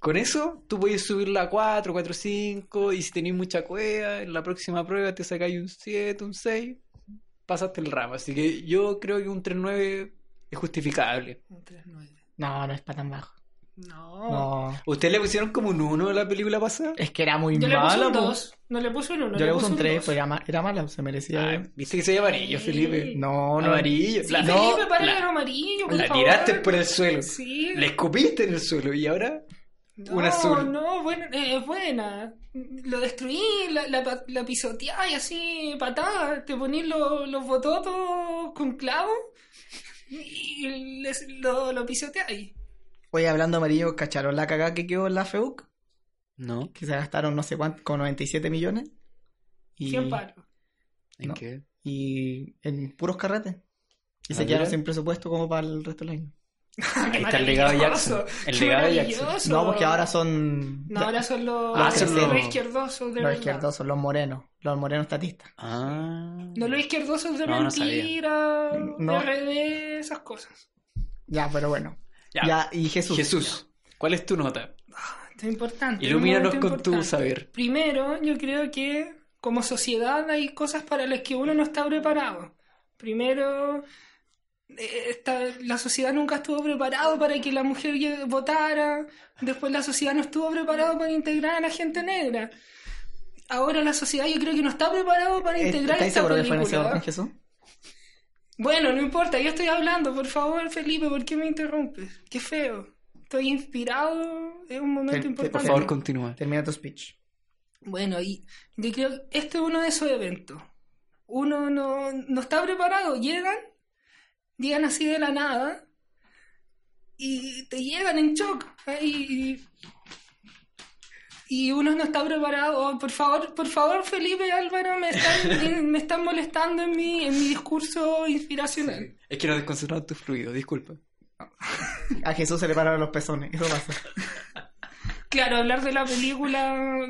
Con eso, tú puedes subirla a 4, 4, 5, y si tenéis mucha cueva, en la próxima prueba te sacáis un 7, un 6, pasaste el ramo. Así que yo creo que un 3-9 es justificable. Un 3-9. No, no es para tan bajo. No. No. ¿Ustedes le pusieron como un 1 a la película pasada? Es que era muy Yo le puse mala, un po. 2. No le puse un 1. Yo le puse un 3, dos. pues era, ma- era mala, se merecía. Ay, Viste que soy amarillo, Felipe. No, no. Amarillo. Sí, la, Felipe, no, para la- amarillo, por la favor. tiraste por el suelo. Sí. La escupiste en el suelo y ahora No, un azul. no, bueno, eh, es buena. Lo destruí, la, la, la pisoteé y así, patada. Te poní lo- los bototos con clavo y les- lo, lo pisoteáis. Oye, hablando amarillo, ¿cacharon la cagada que quedó en la FEUC? No. Que se gastaron no sé cuánto, con 97 millones. Y, 100 palos. ¿En No. qué? y en puros carretes. Y Ah, se quedaron sin presupuesto como para el resto del año. Ahí está el legado de Jackson. El legado de Jackson. No, porque ahora son. No, ahora son los, Ah, los, son los- izquierdosos de Los verdad. izquierdos son los morenos. Los morenos tatistas. Ah. No los izquierdosos de No, mentira, No. RD, esas cosas. Ya, pero bueno. Ya. Ya, y Jesús. Jesús, ¿cuál es tu nota? Esto es importante. Ilumínanos con tu saber. Primero, yo creo que como sociedad hay cosas para las que uno no está preparado. Primero, esta- la sociedad nunca estuvo preparado para que la mujer votara. Después la sociedad no estuvo preparada para integrar a la gente negra. Ahora la sociedad yo creo que no está preparado para Eh, integrar ¿Estáis esta película. Jesús? Bueno, no importa, yo estoy hablando, por favor, Felipe, ¿por qué me interrumpes? Qué feo. Estoy inspirado, es un momento Te- te- importante. Por favor, continúa. Termina tu speech. Bueno, y yo creo que este es uno de esos eventos. Uno no, no está preparado, llegan, llegan así de la nada y te llegan en shock. ¿eh? Y, y uno no está preparado. Oh, por favor, por favor, Felipe Álvaro, me están, me están molestando en mi, en mi discurso inspiracional. Es que no desconcentraron tu fluido, disculpa. A Jesús se le pararon los pezones. Eso pasa. Claro, hablar de la película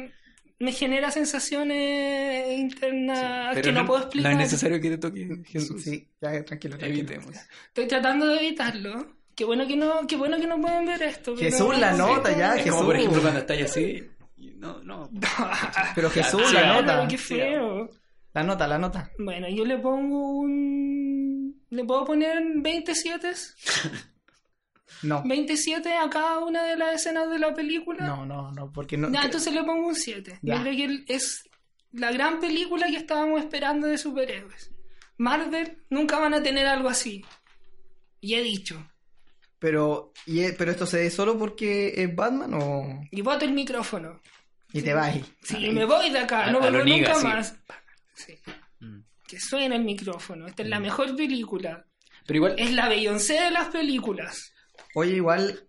me genera sensaciones internas Pero que no, puedo explicar. No es necesario que te toque Jesús. Sí, ya, tranquilo, tranquilo. Evitemos. Estoy tratando de evitarlo. Qué bueno que no, qué bueno que no pueden ver esto. pero- Jesús, la nota ya, Es Jesús. como, por ejemplo, cuando estáis así. No, no. Pero Jesús, Sí, la nota. Qué feo. La nota, la nota. Bueno, yo le pongo un. ¿Le puedo poner 27? No. 27 a cada una de las escenas de la película. No, no, no, porque no. Ya, entonces le pongo un 7. Yo Ya. creo que es la gran película que estábamos esperando de superhéroes. Marvel nunca van a tener algo así. Y he dicho. Pero, y, ¿pero esto se ve solo porque es Batman o...? Y boto el micrófono. Y te vas. Sí, me voy de acá, A- no vuelvo nunca sí. más. Sí. Mm. Que suena el micrófono. Esta es la mejor película. Pero igual, Es la Beyoncé de las películas. Oye, igual...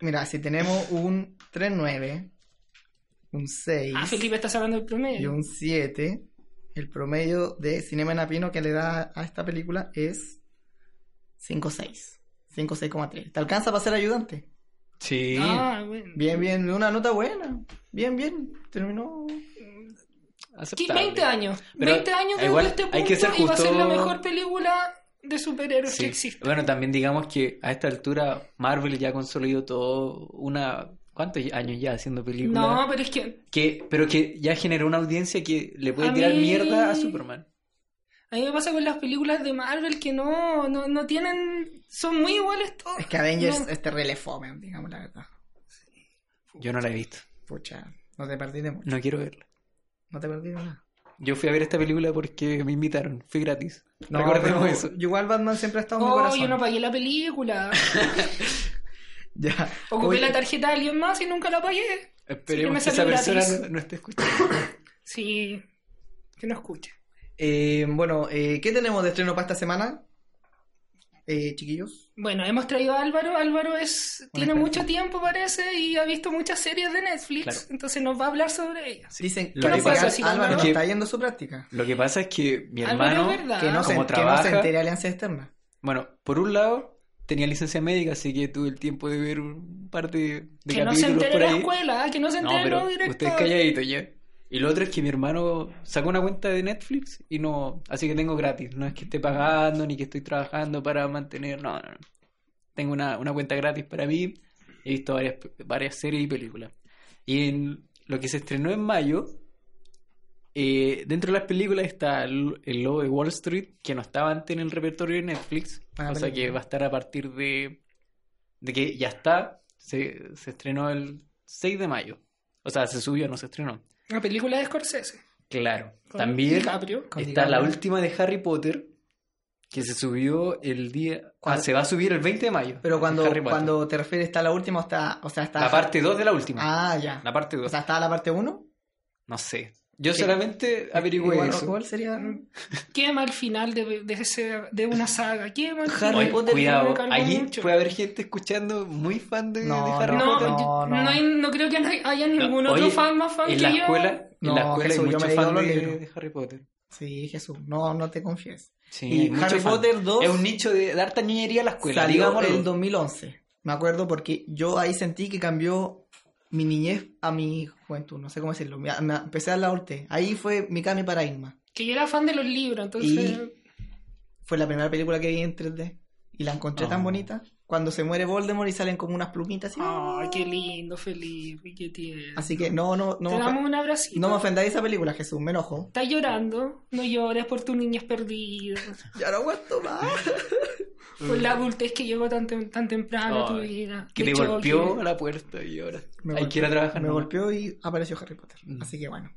Mira, si tenemos un 3-9, un 6 Ah, Felipe está sacando el y promedio. un 7, el promedio de Cinema Napino que le da a esta película es 5-6. 5-6,3. ¿Te alcanza para ser ayudante? sí. Ah, bueno. Bien, bien, una nota buena. Bien, bien. Terminó. Aceptable. 20 años. Pero 20 años desde igual este punto hay que ser y va a ser la justo- mejor película de superhéroes Sí. que existe. Bueno, también digamos que a esta altura Marvel ya consolidó todo una... ¿Cuántos años ya haciendo películas? No, pero es que que, pero que ya generó una audiencia que le puede A tirar mí- mierda a Superman. a mí me pasa con las películas de Marvel que no, no, no tienen... Son muy iguales todas. Es que Avengers No. es terrible fome, digamos la verdad. Yo no la he visto. Pucha, no te perdiste mucho. No quiero verla. No te perdiste nada. Yo fui a ver esta película porque me invitaron. Fui gratis. No, Recordemos pero eso. yo Igual Batman siempre ha estado en mi Oh, corazón. yo no pagué la película. Ya. Ocupé Oye, la tarjeta de alguien más y nunca la pagué. Esperemos me que esa persona gratis. no, no esté escuchando. Sí, que no escuche. eh, bueno, eh, ¿qué tenemos de estreno para esta semana? Eh, chiquillos. Bueno, hemos traído a Álvaro. Álvaro es tiene mucho tiempo, parece, y ha visto muchas series de Netflix. Claro. Entonces nos va a hablar sobre ellas. Dicen Lo que pasa es que- Álvaro no es que- está yendo su práctica. Lo que pasa es que mi hermano, es. Que no, se, como que no se trabaja- entere Alianza Externa. bueno, por un lado tenía licencia médica, así que tuve el tiempo de ver un par de, de Que no se entere por la escuela, ah, que no se No, entere pero los directores. ustedes calladitos ya. Y lo otro es que mi hermano sacó una cuenta de Netflix y no, así que tengo gratis. No es que esté pagando ni que estoy trabajando para mantener, no, no, no. Tengo una, una cuenta gratis para mí. He visto varias, varias series y películas. Y en lo que se estrenó en mayo, eh, dentro de las películas está el, el Lobo de Wall Street, que no estaba antes en el repertorio de Netflix. Ah, o sea que va a estar a partir de, de que ya está. Se, se estrenó el 6 de mayo. O sea, se subió, no se estrenó. La película de Scorsese. Claro. con También DiCaprio. Con está la última de Harry Potter, que se subió el día... Ah, se va a subir el 20 de mayo. Pero cuando, cuando te refieres está la última, o está, o sea, está... La parte 2 de la última. Ah, ya. La parte 2. O sea, ¿está la parte 1? no sé. Yo solamente averigüé igual, eso. igual sería... Qué mal final de, de, ese- de una saga. Qué mal Harry final. Potter cuidado, allí mucho. puede haber gente escuchando muy fan de, No, de Harry no, No, Potter. no, no, no. hay- no creo que haya ningún No, otro oye, fan más fan en que la yo. escuela, No, en la escuela Jesús, hay yo me muchos fans de, de Harry Potter. Sí, Jesús, no, no te confíes. Sí, Y Harry. Potter 2 Es un nicho de, de harta niñería a la escuela, Salió digámoslo. el 2011. Me acuerdo porque yo ahí sentí que cambió mi niñez a mi juventud, no sé cómo decirlo. Me, me empecé a la orte. Ahí fue mi cambio paradigma. Que yo era fan de los libros, entonces. Y- Fue la primera película que vi en 3D. Y la encontré tan Oh. bonita. Cuando se muere Voldemort y salen como unas plumitas. así. Ay, qué lindo, Felipe, qué tierno. Así que no, no, no, Te me, damos un abracito. no me ofendáis esa película, Jesús. Me enojo. Estás llorando, no llores por tus niñas perdidas, Ya no aguanto más. por la adultez que llegó tan, tem- tan temprano a tu vida. Que te golpeó a la puerta y ahora Me hay golpeó- que ir a trabajar. Me nomás. golpeó y apareció Harry Potter. Mm. Así que bueno.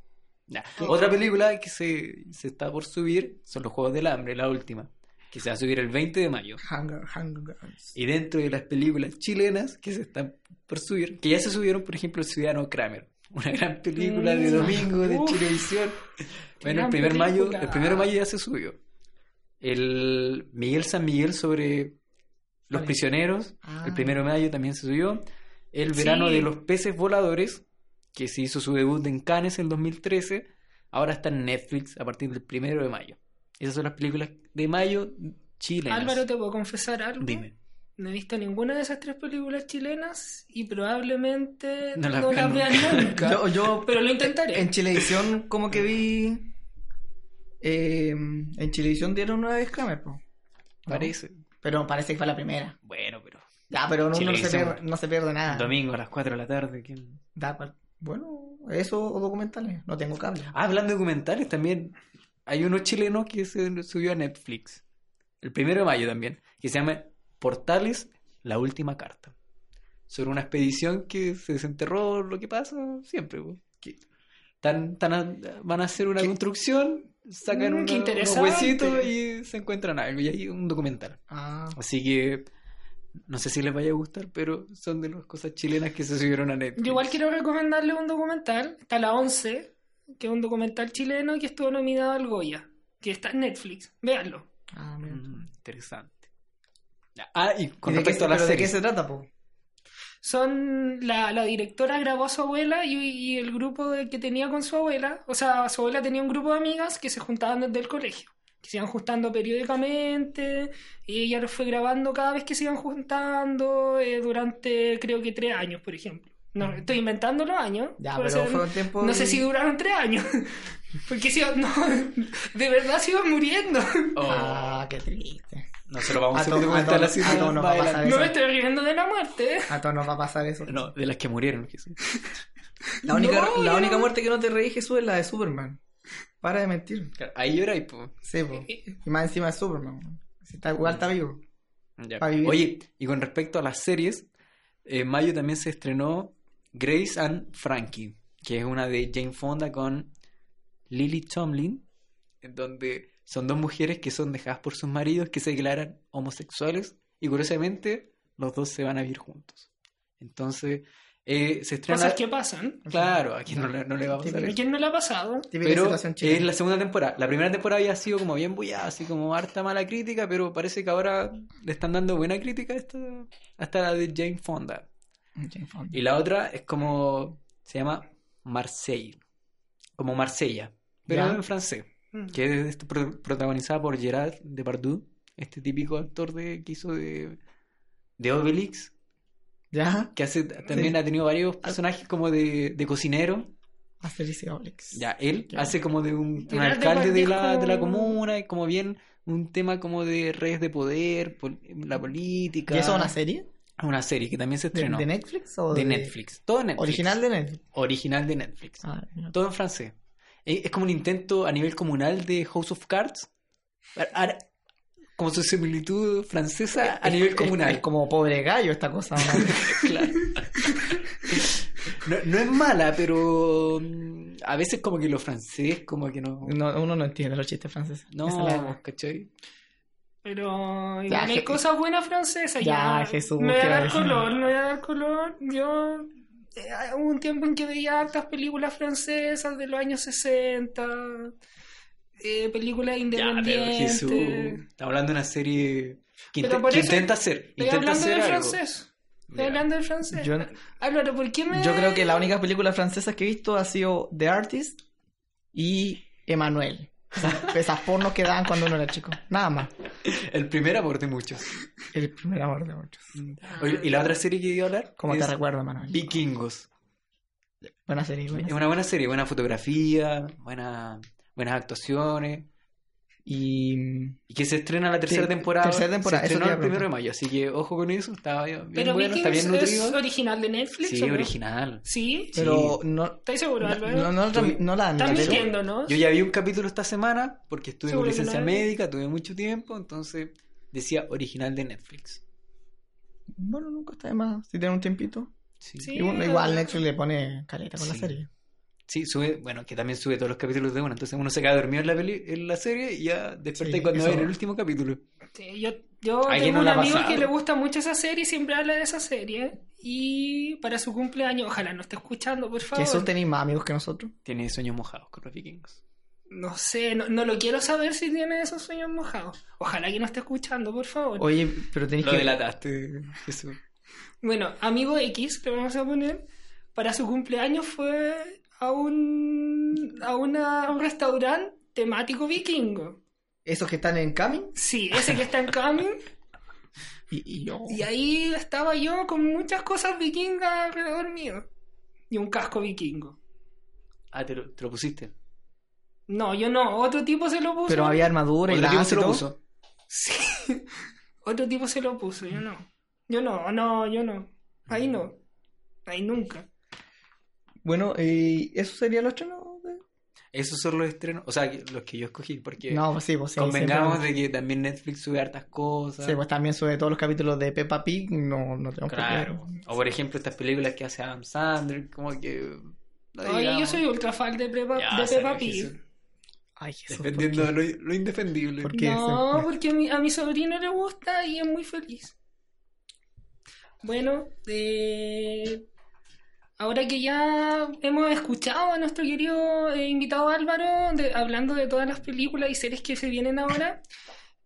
Ya. Otra película que se, se está por subir son Los Juegos del Hambre, la última, que se va a subir el 20 de mayo. Hunger, Hunger Games. Y dentro de las películas chilenas que se están por subir, que ya se subieron, por ejemplo, El Ciudadano Kramer, una gran película de Mm. domingo de. Chilevisión. Bueno, el primer mayo, el primero de mayo ya se subió. El Miguel San Miguel sobre los Vale. prisioneros, Ah. el primero de mayo también se subió. El verano Sí. de los peces voladores, que se hizo su debut en Cannes en 2013, ahora está en Netflix a partir del primero de mayo. Esas son las películas de mayo chilenas. Álvaro, ¿te puedo confesar algo? Dime. No he visto ninguna de esas tres películas chilenas y probablemente No no las vea nunca. Yo, yo Pero lo intentaré. en Chilevisión como que vi... eh, en Chilevisión dieron una vez Kramer. Parece. Pero parece que fue la primera. Bueno, pero Ya, pero no, no se, pierde, no se pierde nada. domingo a las 4 de la tarde. ¿quién? Da Bueno, eso o documentales. No tengo cable. Ah, hablando de documentales, también hay uno chileno que se subió a Netflix. El primero de mayo también. Que se llama Portales, la última carta. Sobre una expedición que se desenterró lo que pasa siempre. que tan, tan a- van a hacer una construcción, sacan Mm, una- qué unos huesitos y se encuentran algo. Y hay un documental. Ah, Así que No sé si les vaya a gustar, pero son de las cosas chilenas que se subieron a Netflix. Yo igual quiero recomendarle un documental, está la 11, que es un documental chileno que estuvo nominado al Goya, que está en Netflix. Véanlo. Ah. Mm, interesante. Ah, y con ¿Y de qué, respecto a las pero ¿de qué se trata, po? Son la, la directora grabó a su abuela y, y el grupo de- que tenía con su abuela, o sea, su abuela tenía un grupo de amigas que se juntaban desde el colegio, que se iban juntando periódicamente y ella los fue grabando cada vez que se iban juntando eh, durante creo que tres años, por ejemplo. No, estoy inventando los años. Ya, pero ser- fue un tiempo. no sé si duraron tres años. Porque si no, de verdad se iban muriendo. Oh, Ah, qué triste. no se lo vamos a to- así a todos nos va a pasar. No eso. me estoy riendo de la muerte. ¿eh? A todos nos va a pasar eso. No, de las que murieron. Jesús. La única, No, la única no- muerte que no te reí, Jesús, es la de Superman. Para de mentir. Ahí llora y pues. Sí, po. Y más encima de Superman. Si está igual, está vivo. Ya. Oye, y con respecto a las series, en mayo también se estrenó Grace and Frankie, que es una de Jane Fonda con Lily Tomlin, en donde son dos mujeres que son dejadas por sus maridos que se declaran homosexuales y curiosamente los dos se van a vivir juntos. Entonces, eh, se estrena... Cosas que pasan. Claro, a quien no le, no le va a pasar ¿A quién no le ha pasado? Pero es la segunda temporada. La primera temporada había sido como bien bullada, así como harta mala crítica, pero parece que ahora le están dando buena crítica hasta la de Jane Fonda. Y la otra es como, se llama Marseille, como Marsella, pero Ya. en francés, Mm. que es pro- protagonizada por Gerard Depardieu, este típico actor de, que hizo de, de Obelix, ¿Ya? que hace, también Sí. ha tenido varios personajes como de, de cocinero. A Felicia Olex. Ya, él Ya. hace como de un, alcalde de la, de la comuna, y como bien un tema como de redes de poder, pol- la política. ¿Y eso es una serie? Una serie que también se ¿De, estrenó. de Netflix o De de, Netflix. Todo en Netflix. ¿Original de Netflix? Original de Netflix. Ah. Todo en francés. Eh, Es como un intento a nivel comunal de House of Cards. Como su similitud francesa a Es- nivel comunal. Es, como pobre gallo esta cosa. ¿no? Claro. No, no es mala, pero mm, a veces como que lo francés, como que no... No, uno no entiende los chistes franceses. No, ¿cachai? Pero Ya, igual hay Je- cosas buenas francesas. Ya, Ya, Jesús, Me voy ¿qué a va a dar color, me voy a dar color. Yo. eh, hubo un tiempo en que veía hartas películas francesas de los años 60. eh, películas Ya, pero independientes. Jesús. Estamos hablando de una serie que, Pero inte- por que eso intenta hacer. Estoy Intenta hablando algo. francés. Estoy hablando del francés. Yo, Álvaro, ¿por qué me.? yo creo que la única película francesa que he visto ha sido The Artist y Emanuel. Esas, esas pornos que daban cuando uno era chico. Nada más. El primer amor de muchos. El primer amor de muchos. Oye, y la otra serie que iba a hablar ¿Cómo te recuerdo, Emanuel? Vikingos. Buena serie. buena Es una buena serie, buena fotografía, buena, buenas actuaciones. Y. Y que se estrena la tercera Sí, temporada. tercera temporada, Se eso estrenó el primero de mayo, así que ojo con eso. Está bien, bien Pero bueno, está bien Vikings nutrido. es original de Netflix. Sí, ¿o no? original. Sí. Pero no. ¿Estáis seguro, No, Álvaro? no, no, no la en tele. mintiendo, ¿no? Yo ya vi un capítulo esta semana porque estuve con que licencia no. médica, tuve mucho tiempo, entonces decía original de Netflix. Bueno, nunca está de más. Si tiene un tiempito. Sí. Sí. Igual, igual Netflix le pone caleta con la Sí. serie. Sí, sube, bueno, que también sube todos los capítulos de una, entonces uno se queda dormido en la peli, en la serie y ya desperta Sí, cuando en el último capítulo. Sí, yo yo ¿A quién tengo no un amigo pasado? que le gusta mucho esa serie y siempre habla de esa serie. Y para su cumpleaños, ojalá no esté escuchando, por Que favor. eso tenéis más amigos que nosotros. Tiene sueños mojados con los vikingos. No sé, no, no lo quiero saber si tiene esos sueños mojados. Ojalá que no esté escuchando, por favor. Oye, pero tenéis que. delataste, Jesús. Bueno, amigo X, le vamos a poner, para su cumpleaños fue a un, a una- a un restaurante temático vikingo. Esos que están en Camin. Sí, ese que está en Camin. Y, y yo. Y ahí estaba yo con muchas cosas vikingas alrededor mío. Y un casco vikingo. Ah, te lo, te lo pusiste. No, yo no, otro tipo se lo puso. Pero había armadura y Otro tipo se lo puso. Sí. Otro tipo se lo puso, yo no. Yo no, no, yo no. Ahí no. Ahí nunca. Bueno, y eso sería los estrenos. de- Esos son los estrenos, o sea, que- los que yo escogí, porque No, pues sí, pues sí. convengamos siempre- de que también Netflix sube hartas cosas. Sí, pues también sube todos los capítulos de Peppa Pig. No, no tengo Claro. O por ejemplo estas películas que hace Adam Sandler, como que... no Oye, yo soy ultra fan de, Pepa, ya, de Peppa Jesús, Pig. Ay, Jesús. ¿por Defendiendo qué? lo, lo indefendible. ¿Por qué? No, ese? porque a mi, a mi sobrino le gusta y es muy feliz. Bueno, eh, ahora que ya hemos escuchado a nuestro querido eh, invitado Álvaro de- hablando de todas las películas y series que se vienen ahora,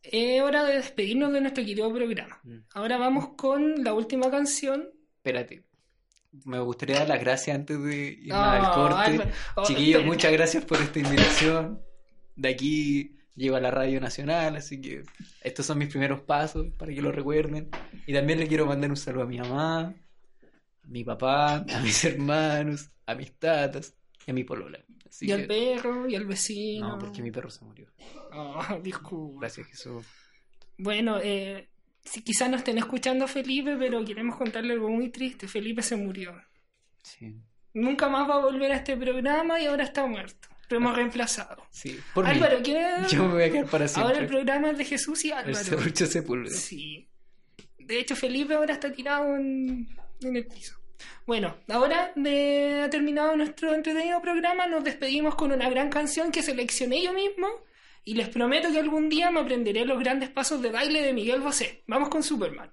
es hora de despedirnos de nuestro querido programa. Mm. Ahora vamos con la última canción. Espérate. Me gustaría dar las gracias antes de irnos No, al corte. Oh, Chiquillos, muchas gracias por esta invitación. De aquí llego a la Radio Nacional, así que estos son mis primeros pasos para que lo recuerden. Y también le quiero mandar un saludo a mi mamá, a mi papá, a mis hermanos, a mis tatas y a mi polola. Así y al perro, y al vecino. No, porque mi perro se murió. Oh, disculpa. Gracias, Jesús. Bueno, eh, si quizás no estén escuchando a Felipe, pero queremos contarle algo muy triste. Felipe se murió. Sí, Nunca más va a volver a este programa y ahora está muerto. Lo hemos reemplazado. sí. Por. Álvaro, ¿quieres? Yo me voy a quedar para siempre. Ahora el programa es de Jesús y El Álvaro. serrucho Sepúlveda. Sí. De hecho, Felipe ahora está tirado en, en el piso. Bueno, ahora de terminado nuestro entretenido programa, nos despedimos con una gran canción que seleccioné yo mismo y les prometo que algún día me aprenderé los grandes pasos de baile de Miguel Bosé. Vamos con Superman.